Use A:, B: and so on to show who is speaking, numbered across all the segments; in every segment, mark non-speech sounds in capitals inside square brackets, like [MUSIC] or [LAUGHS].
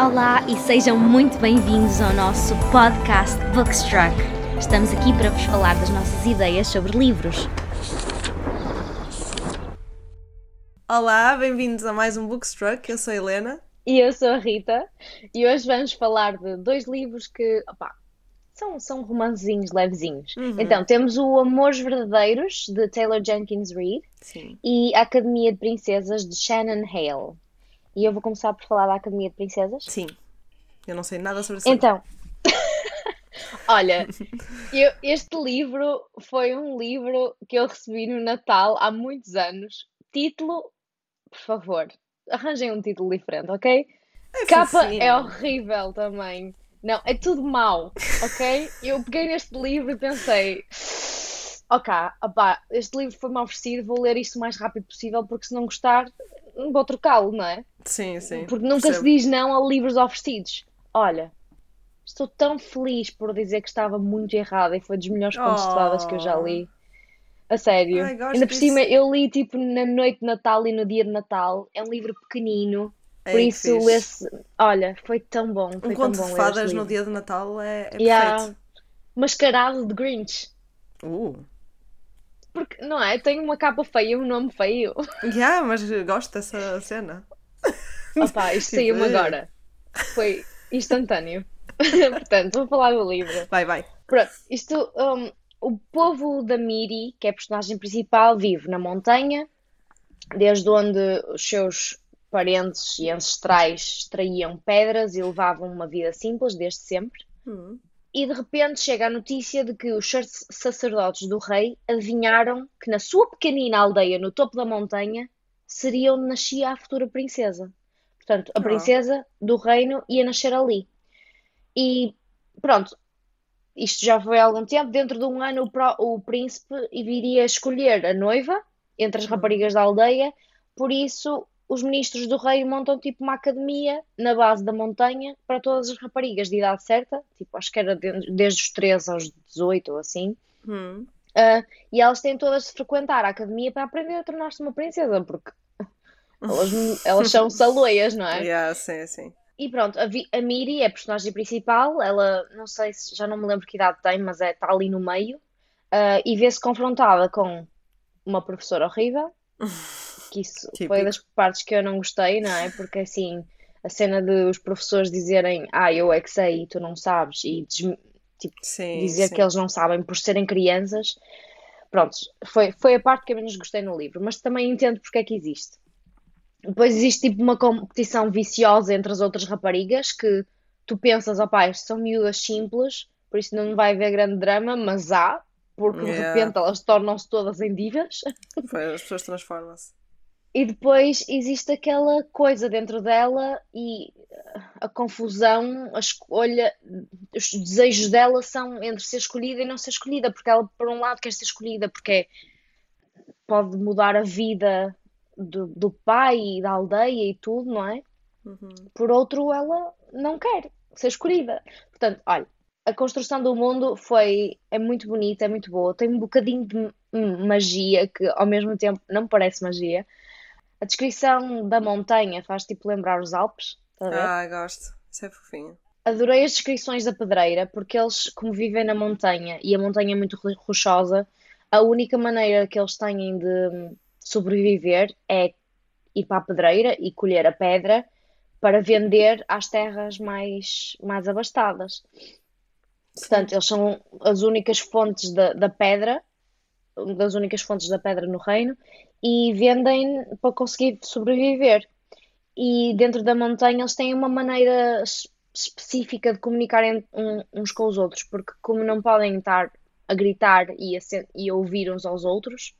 A: Olá e sejam muito bem-vindos ao nosso podcast Bookstruck. Estamos aqui para vos falar das nossas ideias sobre livros.
B: Olá, bem-vindos a mais um Bookstruck. Eu sou a Helena.
C: E eu sou a Rita. E hoje vamos falar de dois livros que opá, são, são romancezinhos levezinhos.
B: Uhum.
C: Então, temos o Amores Verdadeiros, de Taylor Jenkins Reid,
B: Sim.
C: e a Academia de Princesas, de Shannon Hale. E eu vou começar por falar da Academia de Princesas.
B: Sim. Eu não sei nada sobre isso.
C: Então, [LAUGHS] olha, [LAUGHS] eu- este livro foi um livro que eu recebi no Natal há muitos anos. Título, por favor, arranjem um título diferente, ok?
B: é
C: Capa
B: fofinho.
C: é horrível também. Não, é tudo mau, ok? Eu peguei neste livro e pensei, ok, opá, este livro foi-me oferecido, vou ler isto o mais rápido possível, porque se não gostar, vou trocá-lo, não é?
B: Sim, sim.
C: Porque nunca se
B: percebo.
C: diz não a livros oferecidos. Olha, estou tão feliz por dizer que estava muito errada e foi dos melhores contos de fadas que eu já li. A sério.
B: Ai,
C: Ainda por
B: disso.
C: cima, eu li tipo na noite de Natal e no dia de Natal. É um livro pequenino.
B: Ei,
C: Por
B: que
C: isso, lê-se. Olha, foi tão bom. Foi
B: Um conto de fadas no dia de Natal é, é
C: Yeah.
B: perfeito.
C: Mascarado de Grinch.
B: Uh.
C: Porque, não é? Tem uma capa feia e um nome feio.
B: Yeah, mas gosto dessa cena. [LAUGHS]
C: Opa, isto
B: Tipo,
C: saiu-me
B: eh.
C: agora. Foi instantâneo. [LAUGHS] Portanto, vou falar do livro.
B: Vai, vai.
C: Pronto, isto, um, o povo da Miri, que é a personagem principal, vive na montanha, desde onde os seus parentes e ancestrais extraíam pedras e levavam uma vida simples desde sempre.
B: Hum.
C: E de repente chega a notícia de que os sac- sacerdotes do rei adivinharam que na sua pequenina aldeia no topo da montanha seria onde nascia a futura princesa. Portanto, a
B: Oh.
C: princesa do reino ia nascer ali. E pronto, isto já foi há algum tempo. Dentro de um ano, o, príncipe iria escolher a noiva entre as
B: Hum.
C: raparigas da aldeia. Por isso, os ministros do rei montam tipo uma academia na base da montanha para todas as raparigas de idade certa, tipo, acho que era de- desde os 13 aos 18 ou assim.
B: Hum.
C: Ah, e elas têm todas de frequentar a academia para aprender a tornar-se uma princesa, porque elas, [LAUGHS] elas são saloias, não é?
B: Yeah, sim, sim.
C: E pronto, a, a Miri é a personagem principal. Ela, não sei se já não me lembro que idade tem, mas é, está ali no meio. ah, e vê-se confrontada com uma professora horrível. [LAUGHS] Que isso foi
B: Típico.
C: das partes que eu não gostei, não é? Porque assim, a cena de os professores dizerem, ah, eu é que sei e tu não sabes, e tipo,
B: Sim,
C: dizer
B: sim.
C: que eles não sabem por serem crianças. Pronto, foi, foi a parte que eu menos gostei no livro, mas também entendo porque é que existe. Depois existe tipo uma competição viciosa entre as outras raparigas que tu pensas, ó pá, são miúdas simples, por isso não vai haver grande drama, mas há, porque de
B: Yeah.
C: repente elas tornam-se todas em divas.
B: Foi, as pessoas transformam-se.
C: E depois existe aquela coisa dentro dela e a confusão, a escolha, os desejos dela são entre ser escolhida e não ser escolhida, porque ela, por um lado, quer ser escolhida porque pode mudar a vida do, do pai e da aldeia e tudo, não é?
B: Uhum.
C: Por outro, ela não quer ser escolhida. Portanto, olha, a construção do mundo foi, é muito bonita, é muito boa, tem um bocadinho de magia que ao mesmo tempo não parece magia. A descrição da montanha faz tipo lembrar os Alpes, ver?
B: Ah, gosto. Isso é fofinho.
C: Adorei as descrições da pedreira, porque eles, como vivem na montanha e a montanha é muito ro- rochosa, a única maneira que eles têm de hum, sobreviver é ir para a pedreira e colher a pedra para vender às terras mais, mais abastadas. Portanto, eles são as únicas fontes da, da pedra, das únicas fontes da pedra no reino, e vendem para conseguir sobreviver. E dentro da montanha eles têm uma maneira es- específica de comunicarem um- uns com os outros, porque como não podem estar a gritar e a, e a ouvir uns aos outros,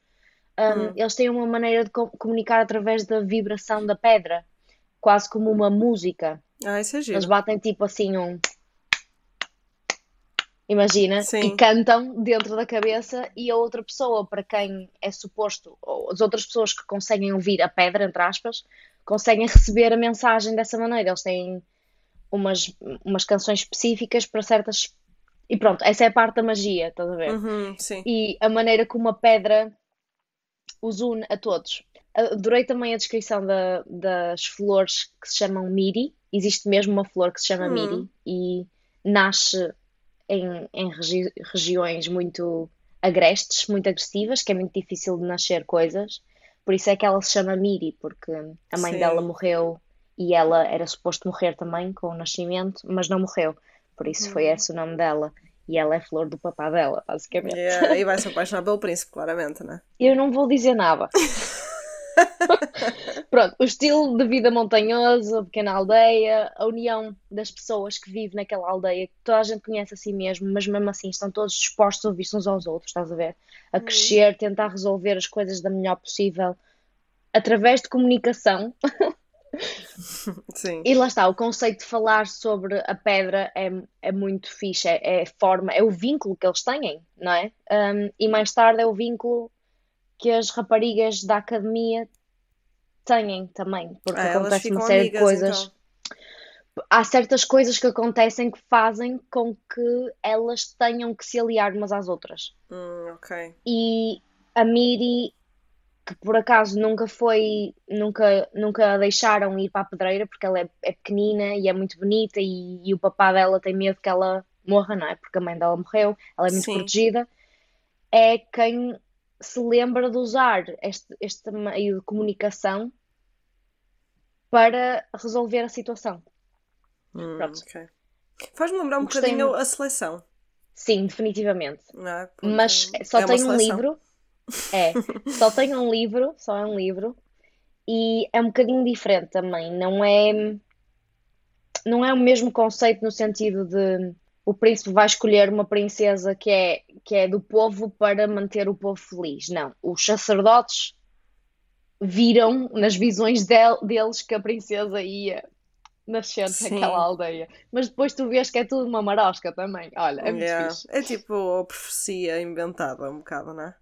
C: hum,
B: Hum.
C: eles têm uma maneira de co- comunicar através da vibração da pedra, quase como uma música.
B: Ah, isso é giro.
C: Eles batem tipo assim um. Imagina,
B: Sim.
C: e cantam dentro da cabeça e a outra pessoa, para quem é suposto, ou as outras pessoas que conseguem ouvir a pedra, entre aspas, conseguem receber a mensagem dessa maneira. Eles têm umas, umas canções específicas para certas. E pronto, essa é a parte da magia, estás a ver?
B: Uhum, sim.
C: e a maneira como a pedra os une a todos. Adorei também a descrição da- das flores que se chamam Miri, existe mesmo uma flor que se chama
B: Hum.
C: Miri e nasce em, em regi- regiões muito agrestes, muito agressivas, que é muito difícil de nascer coisas. Por isso é que ela se chama Miri, porque a mãe
B: Sim.
C: dela morreu e ela era suposto morrer também com o nascimento, mas não morreu. Por isso foi
B: Hum.
C: esse o nome dela. E ela é flor do papá dela, basicamente.
B: Yeah, E vai se apaixonar pelo príncipe, claramente, né?
C: Eu não vou dizer nada. [LAUGHS] Pronto, o estilo de vida montanhoso, a pequena aldeia, a união das pessoas que vivem naquela aldeia, que toda a gente conhece a si mesmo, mas mesmo assim estão todos dispostos a ouvir-se uns aos outros, estás a ver? A crescer, tentar resolver as coisas da melhor possível, através de comunicação. [LAUGHS]
B: Sim.
C: E lá está, o conceito de falar sobre a pedra é, é muito fixe, é, é forma, é o vínculo que eles têm, não é? Um, e mais tarde é o vínculo que as raparigas da academia têm também, porque
B: Ah,
C: acontece uma série de
B: amigas,
C: coisas.
B: então.
C: Há certas coisas que acontecem que fazem com que elas tenham que se aliar umas às outras.
B: Hum, ok.
C: E a Miri, que por acaso nunca foi, nunca, nunca a deixaram ir para a pedreira, porque ela é, é pequenina e é muito bonita, e, e o papá dela tem medo que ela morra, não é? Porque a mãe dela morreu, ela é muito
B: Sim.
C: protegida. É quem se lembra de usar este, este meio de comunicação para resolver a situação.
B: Hum,
C: Pronto.
B: ok. Faz-me lembrar um
C: Gostei
B: bocadinho
C: muito.
B: a seleção.
C: Sim, definitivamente.
B: É? Porque
C: Mas só
B: é
C: tem um livro. [LAUGHS] É, só tem um livro, só é um livro. E é um bocadinho diferente também. Não é, não é o mesmo conceito no sentido de o príncipe vai escolher uma princesa que é, que é do povo para manter o povo feliz. Não. Os sacerdotes viram nas visões del- deles que a princesa ia nascer
B: Sim.
C: naquela aldeia. Mas depois tu vês que é tudo uma marosca também. Olha, é muito
B: Yeah.
C: fixe.
B: É tipo a profecia inventada, um bocado, não é?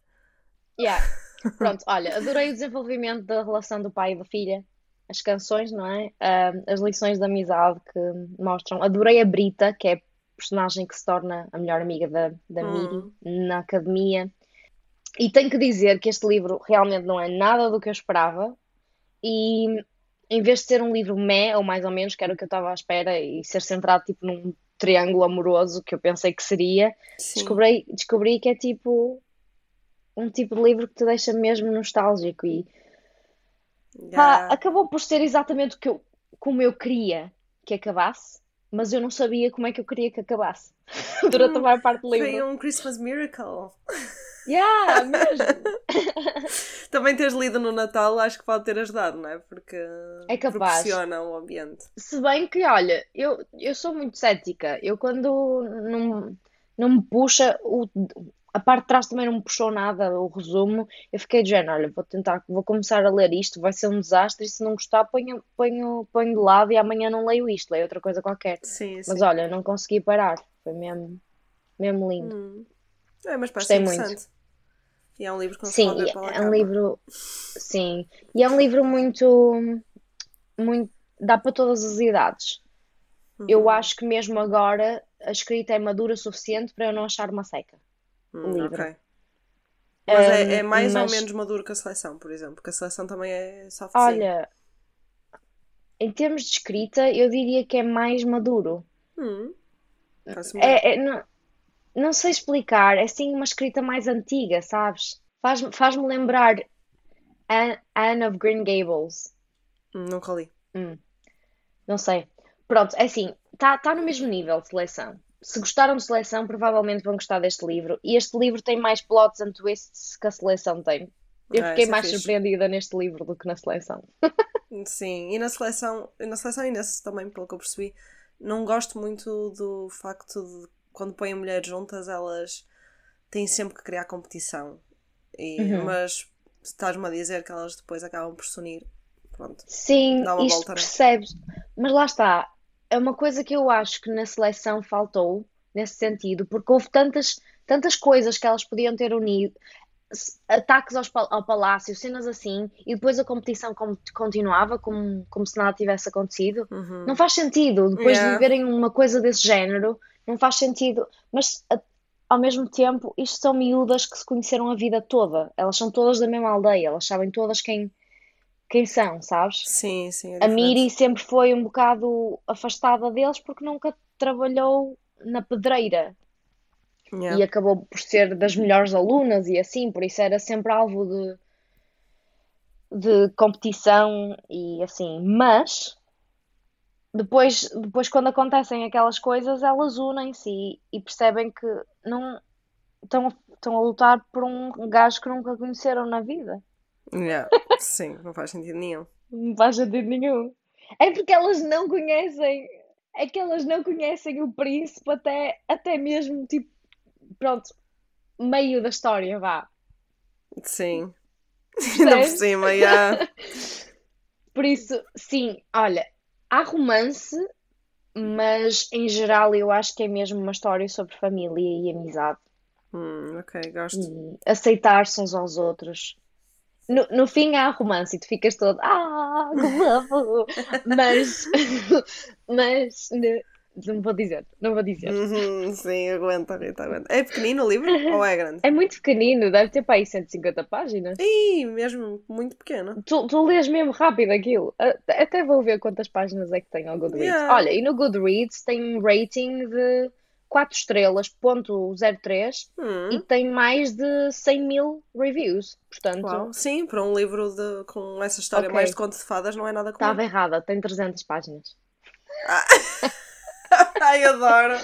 C: Yeah. [LAUGHS] Pronto, olha, adorei o desenvolvimento da relação do pai e da filha, as canções, não é? Ahm, as lições de amizade que mostram. Adorei a Brita, que é a personagem que se torna a melhor amiga da, da
B: Hum.
C: Miri na academia. E tenho que dizer que este livro realmente não é nada do que eu esperava. E em vez de ser um livro meh, ou mais ou menos, que era o que eu estava à espera, e ser centrado tipo num triângulo amoroso que eu pensei que seria,
B: Sim.
C: descobri, descobri que é tipo um tipo de livro que te deixa mesmo nostálgico e
B: Yeah.
C: acabou por ser exatamente que eu, como eu queria que acabasse, mas eu não sabia como é que eu queria que acabasse [LAUGHS] durante a maior parte do
B: Foi
C: livro.
B: um Christmas Miracle.
C: Yeah, [LAUGHS] mesmo.
B: Também teres lido no Natal acho que pode ter ajudado, não é? Porque
C: É capaz.
B: proporciona o ambiente.
C: Se bem que, olha, eu, eu sou muito cética. Eu quando não, não me puxa, o, a parte de trás também não me puxou nada, o resumo. Eu fiquei de género, olha, vou tentar, vou começar a ler isto, vai ser um desastre, e se não gostar, ponho, ponho, ponho de lado e amanhã não leio isto, leio outra coisa qualquer.
B: Sim, sim.
C: Mas olha, não consegui parar. Foi mesmo, mesmo lindo.
B: Hum. É, mas parece
C: Gostei muito.
B: E é um livro se
C: Sim, é um livro, sim, e é um livro muito, muito, dá para todas as idades. Eu
B: Uhum.
C: acho que mesmo agora a escrita é madura o suficiente para eu não achar uma seca.
B: Hum,
C: livro.
B: ok. Mas é, é
C: Hum,
B: mais
C: mas-
B: ou menos maduro que a seleção, por exemplo, porque a seleção também é softzinho.
C: Olha, em termos de escrita, eu diria que é mais maduro.
B: Hum.
C: É, é- não, não sei explicar, é assim uma escrita mais antiga, sabes? Faz, faz-me lembrar Anne, Anne of Green Gables.
B: Hum, Nunca li.
C: Não sei. Pronto, é assim, está tá no mesmo nível de seleção. Se gostaram de seleção, provavelmente vão gostar deste livro. E este livro tem mais plots and twists que a seleção tem. Eu
B: Ah,
C: fiquei
B: é
C: mais
B: fixe.
C: surpreendida neste livro do que na seleção. [LAUGHS]
B: Sim, e na seleção, na seleção e nesse também, pelo que eu percebi, não gosto muito do facto de quando põem mulheres juntas, elas têm sempre que criar competição. E,
C: Uhum.
B: Mas estás-me a dizer que elas depois acabam por se unir, pronto.
C: Sim,
B: Dá uma
C: isto
B: volta, né?
C: percebes. Mas lá está. É uma coisa que eu acho que na seleção faltou, nesse sentido, porque houve tantas, tantas coisas que elas podiam ter unido. Ataques aos ao palácio, cenas assim, e depois a competição com- continuava como, como se nada tivesse acontecido.
B: Uhum.
C: Não faz sentido. Depois de
B: Yeah.
C: viverem uma coisa desse género, não faz sentido. Mas a- ao mesmo tempo, isto são miúdas que se conheceram a vida toda. Elas são todas da mesma aldeia, elas sabem todas quem, quem são, sabes?
B: Sim, sim. É
C: A. Miri sempre foi um bocado afastada deles porque nunca trabalhou na pedreira
B: Yeah.
C: e acabou por ser das melhores alunas e assim, por isso era sempre alvo de, de competição e assim. Mas depois, depois quando acontecem aquelas coisas, elas unem-se e, e percebem que não estão, estão a lutar por um gajo que nunca conheceram na vida.
B: Yeah. Sim, não faz sentido nenhum.
C: Não faz sentido nenhum. É porque elas não conhecem, é que elas não conhecem o príncipe até, até mesmo, tipo, pronto, meio da história, vá.
B: Sim. Ainda por cima, yeah. [LAUGHS]
C: Por isso, sim, olha, há romance, mas em geral eu acho que é mesmo uma história sobre família e amizade
B: Hum, ok, gosto.
C: e aceitar-se uns aos outros. No, no fim há romance e tu ficas todo, ah, que [LAUGHS] fofo!" Mas, [LAUGHS] mas, ne- não vou dizer, não vou dizer.
B: Uhum, sim, aguenta, Rita, aguenta. É pequenino o livro [LAUGHS] ou é grande?
C: É muito pequenino, deve ter para aí 150 páginas.
B: Ih, mesmo muito pequeno.
C: Tu, tu lês mesmo rápido aquilo. Até vou ver quantas páginas é que tem ao Goodreads.
B: Yeah.
C: Olha, e no Goodreads tem um rating de 4 estrelas, ponto 03,
B: Hum,
C: e tem mais de 100 mil reviews. Portanto,
B: uau. Sim, para um livro de, com essa história
C: Ok.
B: mais de conto de fadas não é nada comum.
C: estava errada, tem 300 páginas. [LAUGHS]
B: Ai, adoro.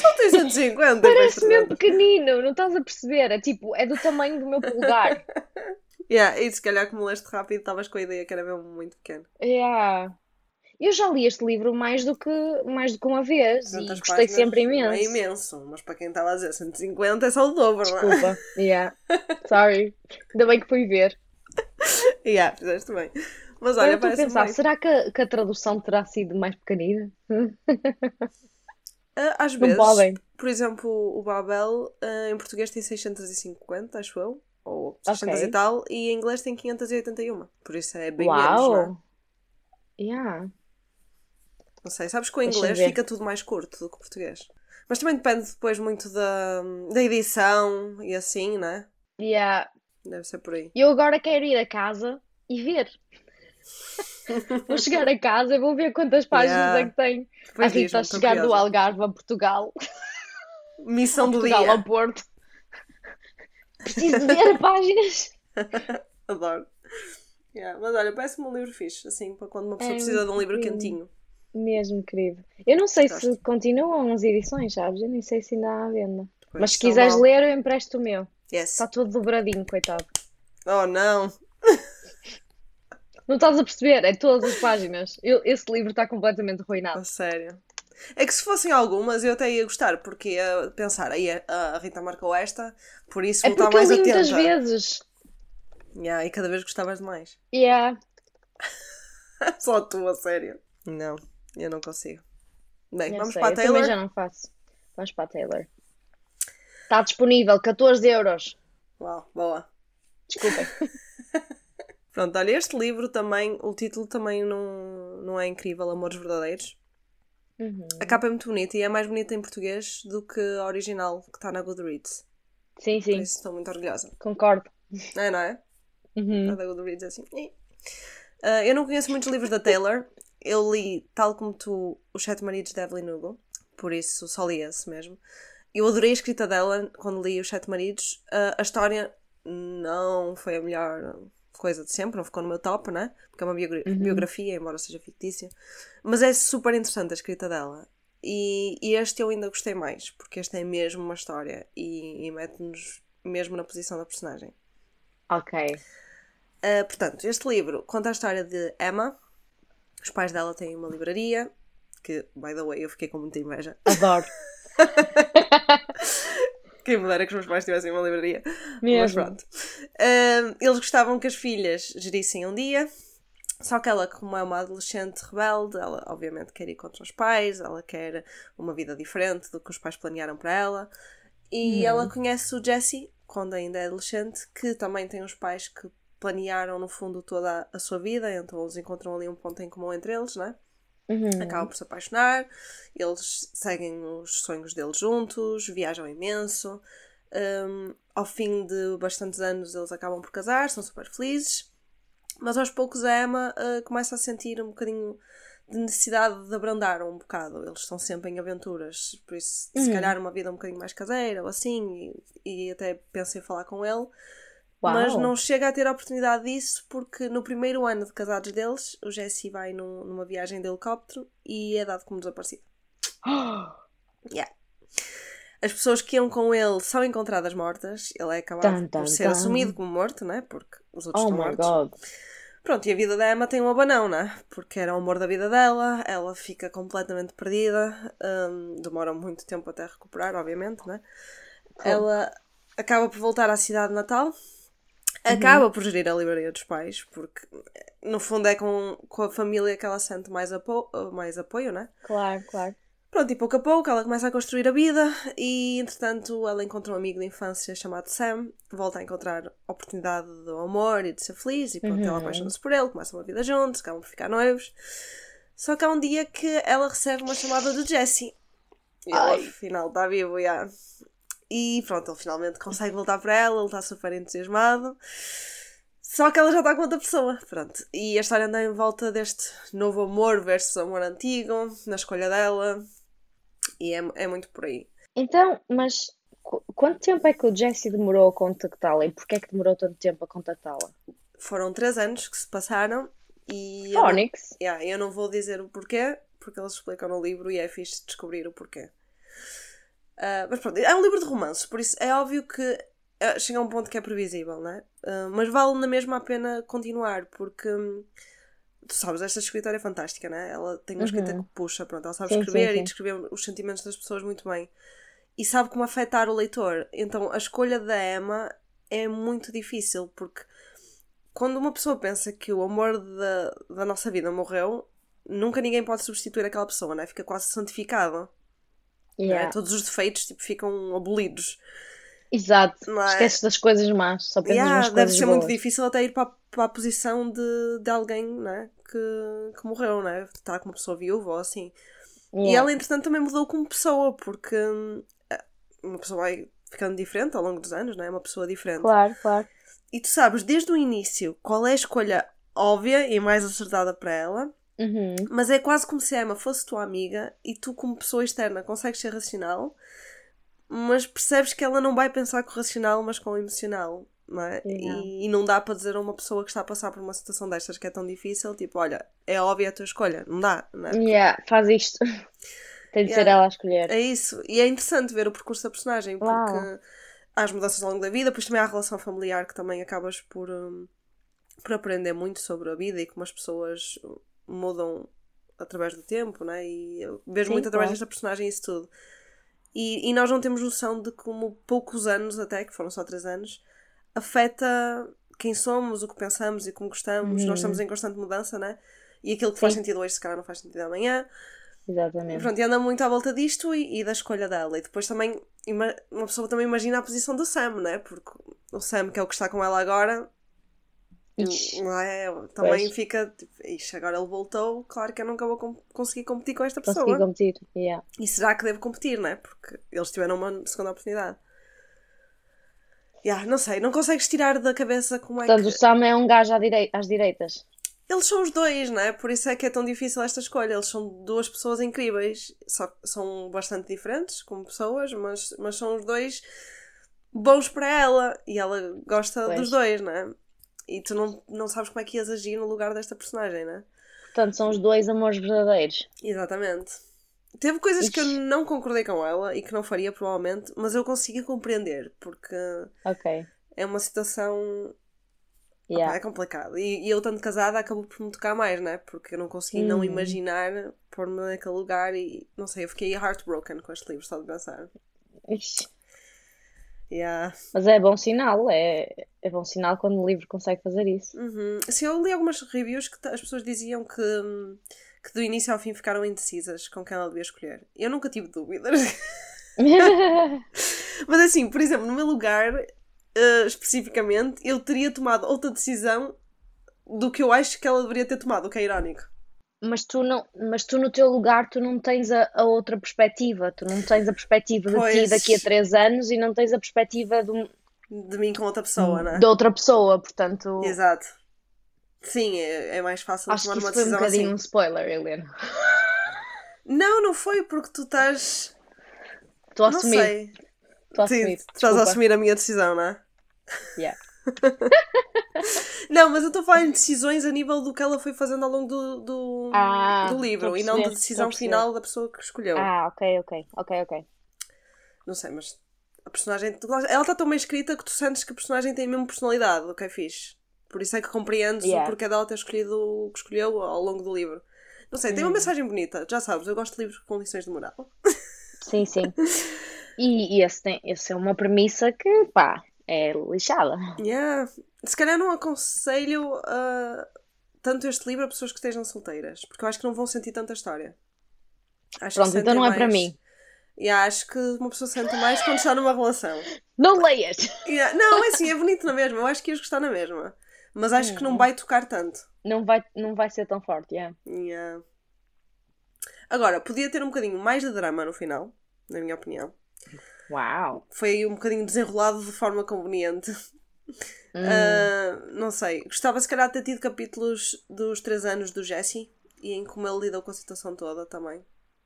B: Só tem 150.
C: Parece mesmo
B: 300.
C: pequenino, não estás a perceber? É tipo, é do tamanho do meu polegar. [LAUGHS]
B: Yeah, e se calhar como leste rápido estavas com a ideia que era mesmo muito pequeno.
C: Yeah. Eu já li este livro mais do que, mais do que uma vez e
B: 200
C: gostei sempre
B: É
C: imenso.
B: imenso, mas para quem estava a dizer 150 é só o dobro, não é?
C: Desculpa. Yeah. [LAUGHS] Sorry. Ainda bem que fui ver.
B: Yeah, fizeste bem. Mas
C: Agora
B: olha,
C: estou a
B: parece
C: pensar,
B: bem.
C: será que a, que a tradução terá sido mais pequenina? [LAUGHS]
B: Ah, Às
C: Não
B: vezes,
C: podem.
B: por exemplo, o Babel ah, em português tem 650, acho eu, ou 600
C: Ok.
B: e tal, e em inglês tem 581. Por isso é bem menos, não é?
C: Uau! Yeah.
B: Não sei, sabes que o inglês fica tudo mais curto do que o português. Mas também depende depois muito da, da edição e assim, né?
C: Yeah.
B: Deve ser por aí.
C: Eu agora quero ir a casa e ver. Vou chegar a casa e vou ver quantas páginas
B: Yeah.
C: é que tem.
B: Depois
C: a Rita a chegar do
B: curiosa.
C: Algarve a Portugal.
B: Missão do
C: Portugal
B: dia.
C: ao Porto. Preciso de ver páginas. [LAUGHS]
B: Adoro. Yeah, Mas olha, parece-me um livro fixe, assim, para quando uma pessoa
C: É
B: precisa de um livro
C: lindo.
B: quentinho.
C: Mesmo, querido. Eu não sei se
B: Gosto.
C: continuam as edições, sabes? Eu nem sei se ainda há à venda.
B: Pois,
C: Mas se quiseres
B: mal.
C: ler, eu empresto o meu.
B: Yes.
C: Está todo dobradinho, coitado.
B: Oh, não.
C: Não estás a perceber? É todas as páginas. Eu- esse livro está completamente arruinado.
B: A sério. É que se fossem algumas eu até ia gostar, porque ia pensar, aí a Rita marcou esta, por isso
C: É
B: vou estar
C: porque eu
B: mais
C: li muitas
B: atenta.
C: vezes.
B: Yeah, e cada vez gostavas de mais. [LAUGHS]
C: Yeah.
B: Só tu, a sério. Não, eu não consigo. Bem,
C: Eu
B: vamos
C: sei,
B: para a
C: eu também
B: Taylor.
C: já não faço. Vamos para a Taylor. Está disponível, 14 euros.
B: Uau, boa.
C: Desculpem. [LAUGHS]
B: Pronto, olha, este livro também, o título também não, não é incrível, Amores Verdadeiros.
C: Uhum.
B: A capa é muito bonita e é mais bonita em português do que a original que está na Goodreads.
C: Sim,
B: Por
C: sim,
B: isso estou muito orgulhosa.
C: concordo.
B: É, não é?
C: Uhum.
B: A da Goodreads é assim. Ah, eu não conheço muitos livros da Taylor. Eu li, tal como tu, Os Sete Maridos de Evelyn Hugo. Por isso só li esse mesmo. Eu adorei a escrita dela quando li Os Sete Maridos. Ah, a história não foi a melhor coisa de sempre, não ficou no meu top, né? Porque é uma
C: Uhum.
B: biografia, embora seja fictícia. Mas é super interessante a escrita dela. E, e este eu ainda gostei mais, porque este é mesmo uma história e, e mete-nos mesmo na posição da personagem.
C: Ok.
B: Uh, portanto, este livro conta a história de Emma. Os pais dela têm uma livraria, que, by the way, eu fiquei com muita inveja.
C: Adoro. [LAUGHS]
B: Quem me dera que os meus pais tivessem uma livraria. Mas
C: Mesmo.
B: pronto. Um, eles gostavam que as filhas gerissem um dia, só que ela, como é uma adolescente rebelde, ela obviamente quer ir contra os pais, ela quer uma vida diferente do que os pais planearam para ela. E ela conhece o Jesse, quando ainda é adolescente, que também tem uns pais que planearam, no fundo, toda a, a sua vida, então eles encontram ali um ponto em comum entre eles, né?
C: Uhum.
B: acabam por se apaixonar, eles seguem os sonhos deles juntos, viajam imenso. Um, ao fim de bastantes anos, eles acabam por casar, são super felizes. Mas aos poucos a Emma uh, começa a sentir um bocadinho de necessidade de abrandar um bocado. Eles estão sempre em aventuras, por isso, se
C: Uhum.
B: calhar, uma vida um bocadinho mais caseira ou assim, e, e até penso em falar com ele.
C: Uau.
B: Mas não chega a ter a oportunidade disso porque no primeiro ano de casados deles, o Jesse vai num- numa viagem de helicóptero e é dado como desaparecido. [GASPS] Yeah. As pessoas que iam com ele são encontradas mortas. Ele é acabado por ser assumido como morto, né? Porque os outros
C: Oh
B: estão mortos.
C: god.
B: Pronto, e a vida da Emma tem um abanão, né? Porque era o amor da vida dela, ela fica completamente perdida, hum, demora muito tempo até recuperar, obviamente, né? Ela acaba por voltar à cidade natal, acaba por gerir a livraria dos pais, porque no fundo é com, com a família que ela sente mais, apo mais apoio, né?
C: Claro, claro.
B: Pronto, e pouco a pouco ela começa a construir a vida e, entretanto, ela encontra um amigo de infância chamado Sam, volta a encontrar oportunidade do amor e de ser feliz e pronto, ela
C: Uhum.
B: apaixona-se por ele, começam uma vida juntos, acabam por ficar noivos. Só que há um dia que ela recebe uma chamada do Jesse. E ele,
C: Ai.
B: afinal, está vivo, já. E pronto, ele finalmente consegue voltar para ela, ele está super entusiasmado. Só que ela já está com outra pessoa, pronto. E a história anda em volta deste novo amor versus amor antigo, na escolha dela. E é, é muito por aí.
C: Então, mas qu- quanto tempo é que o Jesse demorou a contactá-la e porquê é que demorou tanto tempo a contactá-la?
B: Foram três anos que se passaram e eu não,
C: Phonics.
B: yeah, eu não vou dizer o porquê, porque eles explicam no livro e é fixe descobrir o porquê. Ah, mas pronto, é um livro de romances, por isso é óbvio que ah, chega a um ponto que é previsível, né? Ah, mas vale na mesma a pena continuar, porque hum, tu sabes, esta escritora é fantástica, né? Ela tem uma escrita
C: Uhum.
B: que puxa, pronto, ela sabe
C: Sim, sim,
B: escrever
C: sim.
B: e descrever os sentimentos das pessoas muito bem e sabe como afetar o leitor. Então a escolha da Emma é muito difícil, porque quando uma pessoa pensa que o amor da, da nossa vida morreu, nunca ninguém pode substituir aquela pessoa, né? Fica quase santificado. Né?
C: Yeah.
B: Todos os defeitos tipo, ficam abolidos.
C: Exato.
B: Não é?
C: Esqueces das coisas más, só pensas
B: Yeah,
C: nas
B: deve
C: coisas
B: ser
C: boas.
B: muito difícil até ir para, a- para a posição de, de alguém né? que, que morreu, né? Estar com uma pessoa viúva ou assim. E
C: Yeah.
B: ela, entretanto, também mudou como pessoa, porque hum, uma pessoa vai ficando diferente ao longo dos anos, não é? Uma pessoa diferente.
C: Claro, claro.
B: E tu sabes, desde o início, qual é a escolha óbvia e mais acertada para ela,
C: Uhum.
B: mas é quase como se a Emma fosse tua amiga e tu, como pessoa externa, consegues ser racional, mas percebes que ela não vai pensar com o racional, mas com o emocional. Não é? E, e não dá para dizer a uma pessoa que está a passar por uma situação destas que é tão difícil, tipo, olha, é óbvia a tua escolha, não dá, não é?
C: Yeah, faz isto. [LAUGHS] Tem de ser
B: Yeah.
C: ela a escolher.
B: É isso. E é interessante ver o percurso da personagem, porque
C: Uau.
B: há as mudanças ao longo da vida, depois também há a relação familiar que também acabas por, hum, por aprender muito sobre a vida e como as pessoas mudam através do tempo, né? E eu vejo
C: Sim,
B: muito através
C: claro.
B: desta personagem isso tudo. E, e nós não temos noção de como poucos anos, até que foram só três anos, afeta quem somos, o que pensamos e como gostamos.
C: Uhum.
B: Nós estamos em constante mudança, né? E aquilo que faz
C: Sim.
B: sentido hoje, se calhar, não faz sentido amanhã.
C: Exatamente.
B: Pronto, e anda muito à volta disto e, e da escolha dela. E depois também, uma pessoa também imagina a posição do Sam, né? Porque o Sam, que é o que está com ela agora. Não é? Também
C: Pois.
B: fica tipo, ixi, agora ele voltou, claro que eu nunca vou com- conseguir competir com esta pessoa.
C: Consegui competir. Yeah.
B: E será que devo competir, né? Porque eles tiveram uma segunda oportunidade. Yeah, não sei, não consegues tirar da cabeça como é
C: Portanto,
B: que.
C: o Sam é um gajo à direi- às direitas.
B: Eles são os dois, não é? Por isso é que é tão difícil esta escolha. Eles são duas pessoas incríveis. Só, são bastante diferentes como pessoas, mas, mas são os dois bons para ela. E ela gosta
C: Pois.
B: dos dois, não é? E tu não, não sabes como é que ias agir no lugar desta personagem, não é?
C: Portanto, são os dois amores verdadeiros.
B: Exatamente. Teve coisas que eu
C: Ixi.
B: não concordei com ela e que não faria, provavelmente, mas eu consegui compreender, porque
C: Ok.
B: é uma situação.
C: Yeah.
B: é complicado. E, e eu, tanto casada, acabou por me tocar mais, né? Porque eu não consegui não
C: Hum.
B: imaginar pôr-me naquele lugar e não sei, eu fiquei heartbroken com este livro, só de pensar.
C: Ixi.
B: Yeah.
C: Mas é bom sinal. É, é bom sinal quando o livro consegue fazer isso.
B: Uhum. Assim, eu li algumas reviews que as pessoas diziam que, que do início ao fim ficaram indecisas com quem ela devia escolher. Eu nunca tive dúvidas. [LAUGHS] Mas assim, por exemplo, no meu lugar, eh, especificamente, eu teria tomado outra decisão do que eu acho que ela deveria ter tomado, o que é irónico.
C: Mas tu, não, mas tu no teu lugar tu não tens a, a outra perspectiva. Tu não tens a perspectiva de ti
B: Pois.
C: daqui a três anos e não tens a perspectiva de,
B: De mim com outra pessoa, né?
C: de outra pessoa. Portanto,
B: Exato. Sim, é, é mais fácil
C: Acho
B: tomar
C: que isso
B: uma
C: foi um
B: decisão
C: bocadinho
B: assim.
C: um spoiler, Helena.
B: Não, não foi porque tu estás.
C: Estou a
B: Não
C: assumir.
B: sei.
C: Estou a assumir.
B: estás a assumir a minha decisão, não é?
C: Yeah. [LAUGHS]
B: Não, mas eu estou a falar em decisões a nível do que ela foi fazendo ao longo do, do,
C: Ah,
B: do livro e não da decisão final da pessoa que escolheu.
C: Ah, ok, ok. Ok, ok.
B: Não sei, mas a personagem. Ela está tão bem escrita que tu sentes que a personagem tem a mesma personalidade, o que é fixe. Por isso é que compreendes
C: Yeah.
B: o porquê dela ter escolhido o que escolheu ao longo do livro. Não sei, tem
C: Hum.
B: uma mensagem bonita, já sabes, eu gosto de livros com lições de moral.
C: Sim, sim. [LAUGHS] E, e esse, tem, esse é uma premissa que, pá, é lixada.
B: Yeah. Se calhar não aconselho ah, tanto este livro a pessoas que estejam solteiras, porque eu acho que não vão sentir tanta história. Acho que
C: Pronto, então não é para
B: mais-
C: mim.
B: E acho que uma pessoa sente mais quando está numa relação.
C: Não leias!
B: Yeah. Não, é assim, é bonito na mesma, eu acho que ias gostar na mesma. Mas acho que não
C: Hum.
B: vai tocar tanto.
C: Não vai, não vai ser tão forte, yeah.
B: Yeah. Agora, podia ter um bocadinho mais de drama no final, na minha opinião.
C: Uau!
B: Foi um bocadinho desenrolado de forma conveniente.
C: Hum.
B: Ah, não sei. Gostava se calhar de ter tido capítulos dos 3 anos do Jesse e em como ele lidou com a situação toda também.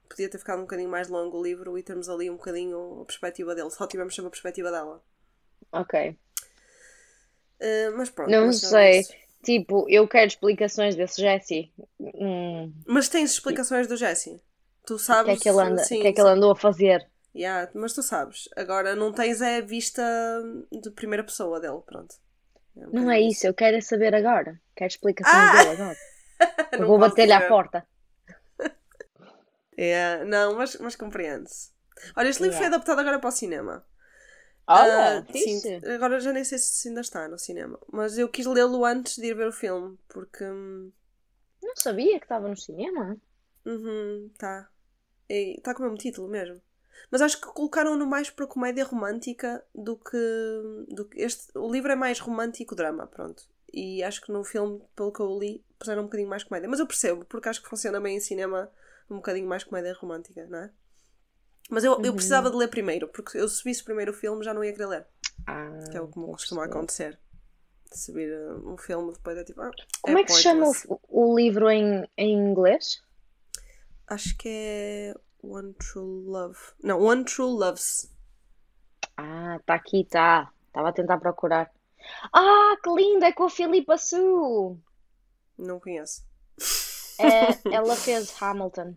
B: Podia ter ficado um bocadinho mais longo o livro e termos ali um bocadinho a perspectiva dele. Só tivemos sempre a perspectiva dela.
C: Ok.
B: Ah, mas pronto.
C: Não sei. Tipo, eu quero explicações desse Jesse. Hum,
B: Mas tens explicações do Jesse? Tu
C: o que
B: sabes?
C: é que ele anda, o
B: sim,
C: que é que ele andou a fazer?
B: Yeah, mas tu sabes. Agora não tens é a vista de primeira pessoa dele, pronto. um
C: Não é isso, eu quero é saber agora. Quero explicações
B: Ah!
C: dele agora. [LAUGHS] Eu vou bater-lhe à porta. [LAUGHS]
B: É, não, mas, mas compreende-se. Olha, este livro foi
C: Yeah.
B: adaptado agora para o cinema.
C: Olha,
B: Ah, sim, agora já nem sei se ainda está no cinema. Mas eu quis lê-lo antes de ir ver o filme, porque. hum,
C: Não sabia que estava no cinema.
B: Uhum, tá. Está com o mesmo título mesmo. Mas acho que colocaram-no mais para comédia romântica do que. Do que este, o livro é mais romântico-drama, pronto. E acho que no filme, pelo que eu li, puseram um bocadinho mais comédia. Mas eu percebo, porque acho que funciona bem em cinema um bocadinho mais comédia romântica, não é? Mas eu, eu
C: Uhum.
B: precisava de ler primeiro, porque eu se visse primeiro o filme já não ia querer ler.
C: Ah,
B: Que é o que costuma
C: perceber.
B: acontecer. Se vir uh, um filme depois é tipo. ah,
C: Como é que se chama o, o livro em, em inglês?
B: Acho que é One True Love. Não, One True Loves.
C: Ah, tá aqui, tá. Estava a tentar procurar. Ah, que linda! É com a Filipa Sue!
B: Não conheço.
C: É, [LAUGHS] ela fez Hamilton.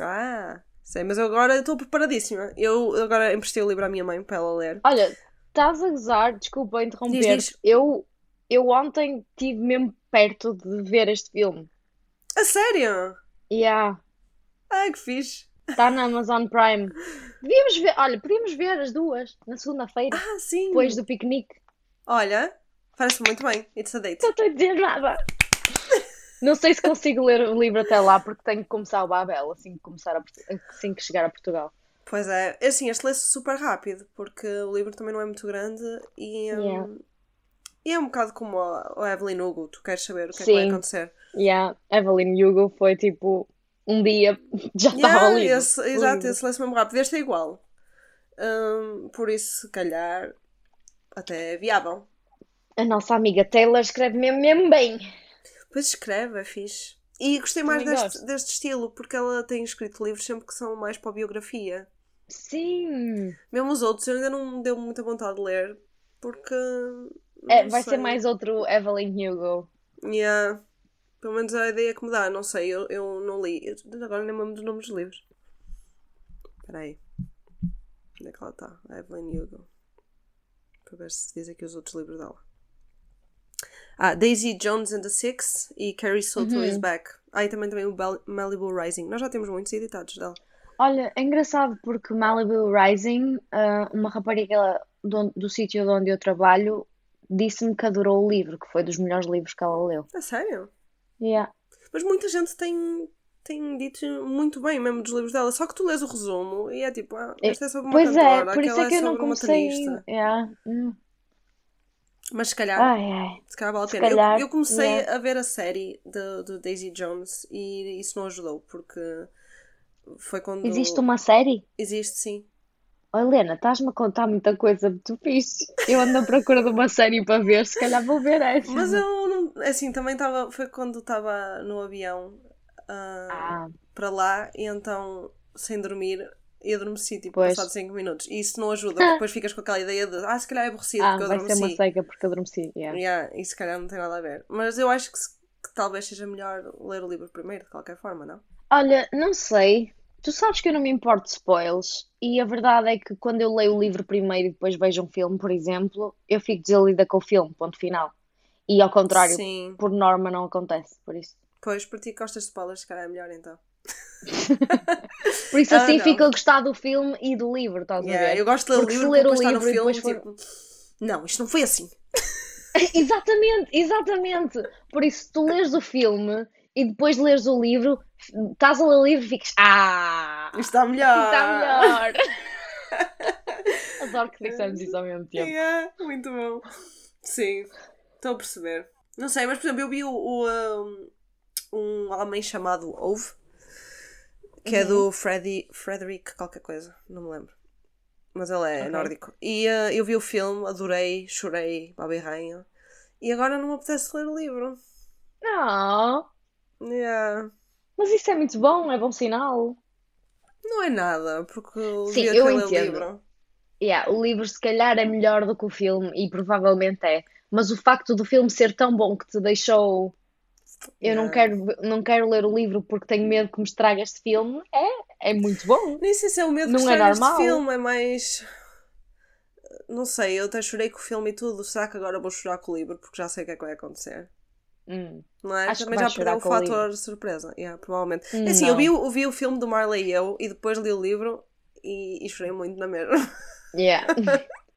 B: Ah, sei, mas eu agora estou preparadíssima. Eu agora emprestei o livro à minha mãe para ela ler.
C: Olha, estás a gozar, desculpa interromper.
B: Diz, diz.
C: Eu, eu ontem estive mesmo perto de ver este filme.
B: A sério?
C: Yeah,
B: Ai, que fixe.
C: Está na Amazon Prime. Devíamos ver, olha, podíamos ver as duas na segunda-feira,
B: Ah, sim.
C: depois do piquenique.
B: Olha, parece muito bem. It's a date.
C: Não estou a dizer nada. Não sei se consigo ler o livro até lá, porque tenho que começar o Babel assim que, começar a, assim que chegar a Portugal.
B: Pois é. É Assim, este lê-se super rápido, porque o livro também não é muito grande e, um,
C: Yeah.
B: e é um bocado como a, a Evelyn Hugo. Tu queres saber o que é que vai
C: Sim.
B: acontecer.
C: Yeah, Evelyn Hugo foi tipo um dia [LAUGHS] já estava
B: Yeah, esse, exato, esse lê-se mesmo rápido. Este é igual. Um, por isso, se calhar, até é viável.
C: A nossa amiga Taylor escreve mesmo, mesmo bem.
B: Pois escreve, é fixe. E gostei mais deste, deste estilo, porque ela tem escrito livros sempre que são mais para a biografia.
C: Sim.
B: Mesmo os outros, eu ainda não me deu muita vontade de ler, porque.
C: É, vai
B: sei.
C: ser mais outro Evelyn Hugo.
B: Yeah. Pelo menos a ideia que me dá, não sei, eu, eu não li. Eu, agora nem lembro dos nomes dos livros. Espera aí. Onde é que ela está? A Evelyn Hugo. Para ver se diz aqui os outros livros dela. Ah, Daisy Jones and the Six e Carrie Soto
C: Uhum.
B: is Back. Ah, e também, também o Malibu Rising. Nós já temos muitos editados dela.
C: Olha, é engraçado porque Malibu Rising, ah, uma rapariga do, do sítio de onde eu trabalho, disse-me que adorou o livro, que foi dos melhores livros que ela leu.
B: A sério?
C: Yeah.
B: Mas muita gente tem, tem dito muito bem mesmo dos livros dela. Só que tu lês o resumo e é tipo, ah, esta é sobre uma
C: Pois é,
B: cantora,
C: por isso
B: aquela
C: é que eu não comecei. Yeah. hum.
B: Mas se calhar,
C: Ai, ai.
B: se calhar vale a pena. Eu-
C: calhar,
B: eu, comecei
C: yeah.
B: a ver a série de, de Daisy Jones e isso não ajudou, porque foi quando.
C: Existe uma série?
B: Existe, sim.
C: Oh, Helena, estás-me a contar muita coisa muito fixe. Eu ando à procura de uma série para ver, se calhar vou ver essa.
B: Mas eu não, não, assim, também estava. Foi quando estava no avião ah,
C: Ah,
B: para lá e então, sem dormir, e adormeci, tipo,
C: Pois.
B: passado 5 minutos. E isso não ajuda, porque depois ficas com aquela ideia de, ah, se calhar é aborrecido
C: ah
B: porque eu
C: vai ser uma
B: adormeci.
C: seca porque adormeci. yeah.
B: Yeah, e se calhar não tem nada a ver. Mas eu acho que, que talvez seja melhor ler o livro primeiro, de qualquer forma, não?
C: Olha, não sei. Tu sabes que eu não me importo de spoilers, e a verdade é que quando eu leio o livro primeiro e depois vejo um filme, por exemplo, eu fico desiludida com o filme, ponto final. E ao contrário,
B: Sim.
C: por norma não acontece, por isso.
B: Pois, por ti gostas de spoilers, se calhar é melhor então. [LAUGHS]
C: Por isso
B: Ah,
C: assim
B: não.
C: fico a gostar do filme e do livro, estás a
B: Yeah,
C: ver?
B: eu gosto de ler o
C: Porque se
B: livro
C: ler o livro e
B: filme,
C: depois
B: tipo, não, isto não foi assim. [LAUGHS]
C: Exatamente, exatamente. Por isso, se tu lês o filme e depois leres o livro, estás a ler o livro e ficas, ah,
B: Isto está melhor.
C: está melhor. [LAUGHS] Adoro que dissemos isso ao mesmo tempo.
B: Yeah, muito bom. Sim, estou a perceber. Não sei, mas por exemplo, eu vi o, o, um, um homem chamado Ove, que é
C: Uhum.
B: do Freddy, Frederick qualquer coisa, não me lembro. Mas ele é
C: Ok.
B: nórdico. E uh, eu vi o filme, adorei, chorei, babei rainha. E agora não me apetece ler o livro.
C: Não,
B: Yeah.
C: mas isso é muito bom, é bom sinal.
B: Não é nada, porque eu
C: Sim, eu entendo.
B: livro.
C: Yeah, o livro se calhar é melhor do que o filme e provavelmente é, mas o facto do filme ser tão bom que te deixou eu não
B: Yeah.
C: quero, não quero ler o livro porque tenho medo que me estrague este filme, é, é muito bom.
B: Nem sei se é o medo
C: Não
B: que
C: é
B: está neste
C: normal.
B: filme, é mais. Não sei, eu até chorei com o filme e tudo. Será que agora vou chorar com o livro? Porque já sei o que é que vai acontecer.
C: Hum.
B: Não é?
C: Acho que
B: Também já perdeu o fator surpresa. Yeah, provavelmente. É assim,
C: Não.
B: eu vi, o- eu vi o filme do Marley e eu e depois li o livro e, e chorei muito na mesma.
C: Yeah. [LAUGHS] [LAUGHS]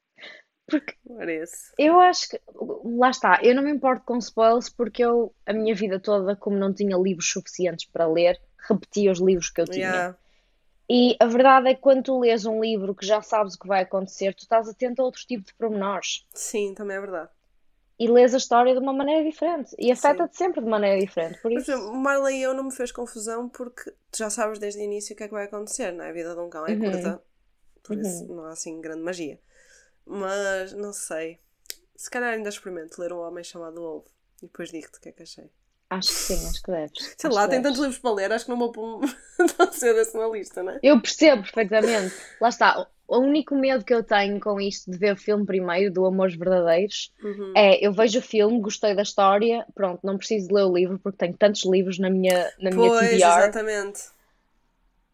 C: Porque
B: esse.
C: eu acho que, lá está, eu não me importo com spoilers porque eu, a minha vida toda, como não tinha livros suficientes para ler, repetia os livros que eu tinha.
B: Yeah.
C: E a verdade é que quando tu lês um livro que já sabes o que vai acontecer, tu estás atento a outro tipo de pormenores.
B: Sim, também é verdade.
C: E lês a história de uma maneira diferente. E afeta-te sempre de maneira diferente. Por
B: Por
C: isso,
B: exemplo, Marley e eu não me fez confusão porque tu já sabes desde o início o que é que vai acontecer, não é? A vida de um cão é
C: Uhum.
B: curta, por isso não há assim grande magia. Mas não sei. Se calhar ainda experimento ler um homem chamado Wolf e depois digo-te o que é que achei.
C: acho que sim, acho que deves.
B: Sei
C: Acho
B: lá, tem tantos livros para ler, acho que não vou cedo assim na lista, não é?
C: Eu percebo perfeitamente. Lá está. O único medo que eu tenho com isto de ver o filme primeiro, do Amores Verdadeiros,
B: Uhum.
C: é eu vejo o filme, gostei da história, pronto, não preciso ler o livro porque tenho tantos livros na minha, na minha
B: Pois,
C: TBR.
B: exatamente.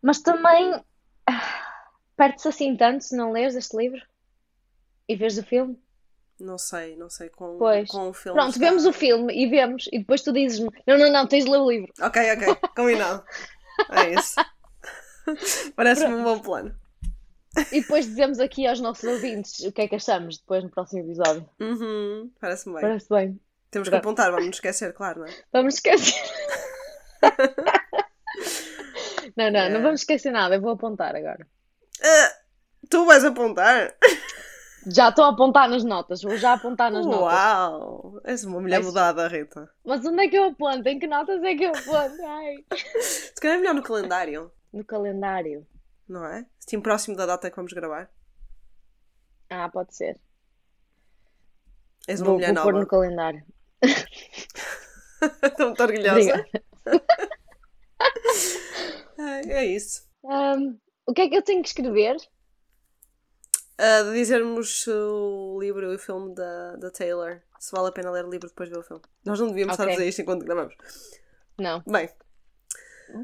C: Mas também ah, perde-se assim tanto se não leres este livro e vês o filme.
B: Não sei, não sei com,
C: Pois.
B: com o filme.
C: Pronto,
B: está-
C: vemos o filme e vemos, e depois tu dizes-me: não, não, não, tens de ler o livro.
B: Ok, ok, combinado. É isso. [LAUGHS] Parece-me um bom plano.
C: E depois dizemos aqui aos nossos ouvintes o que é que achamos depois no próximo episódio.
B: Uhum, Parece-me bem.
C: Parece bem.
B: Temos que apontar, vamos nos esquecer, claro, não é? [LAUGHS]
C: Vamos esquecer. [LAUGHS] Não, não,
B: Yeah.
C: não vamos esquecer nada, eu vou apontar agora.
B: Ah, tu vais apontar?
C: Já estou a apontar nas notas, vou já apontar nas notas.
B: Uau! És uma mulher
C: Mas-
B: mudada, Rita.
C: Mas onde é que eu aponto? Em que notas é que eu aponto? Ai. [LAUGHS]
B: Se calhar é melhor no calendário,
C: No calendário.
B: não é? Assim, próximo da data que vamos gravar.
C: Ah, pode ser.
B: És uma
C: Vou,
B: mulher
C: vou pôr
B: nova.
C: no calendário. [LAUGHS]
B: Estou muito orgulhosa. Ai, [LAUGHS] é isso.
C: Ahm, o que é que eu tenho que escrever?
B: De dizermos o livro e o filme da, da Taylor. Se vale a pena ler o livro depois de ver o filme. Nós não devíamos estar a fazer isto enquanto gravamos.
C: Não.
B: Bem,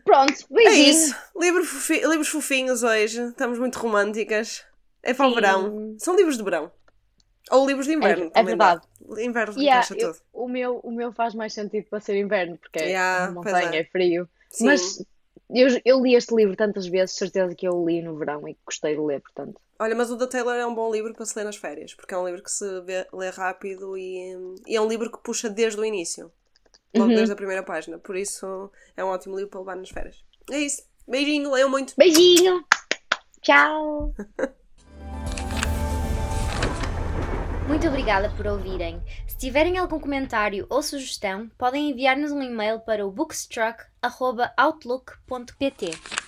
C: Pronto,
B: é
C: beijinho.
B: isso. Livro fofi- livros fofinhos hoje. Estamos muito românticas. É para o
C: Sim.
B: verão. São livros de verão. Ou livros de inverno.
C: É- é
B: também dá.
C: verdade.
B: Inverno
C: Yeah,
B: encaixa
C: eu-
B: tudo.
C: o, meu, o meu faz mais sentido para ser inverno, porque é
B: Yeah, pois
C: montanha,
B: é.
C: é frio.
B: Sim.
C: Mas eu, eu li este livro tantas vezes, certeza que eu o li no verão e gostei de ler, portanto.
B: Olha, mas o da Taylor é um bom livro para se ler nas férias, porque é um livro que se vê, lê rápido e, e é um livro que puxa desde o início, logo
C: Uhum.
B: desde a primeira página. Por isso é um ótimo livro para levar nas férias. É isso. Beijinho, leiam muito.
C: Beijinho! Tchau! [LAUGHS]
A: Muito obrigada por ouvirem. Se tiverem algum comentário ou sugestão, podem enviar-nos um e-mail para o bookstruck.outlook.pt.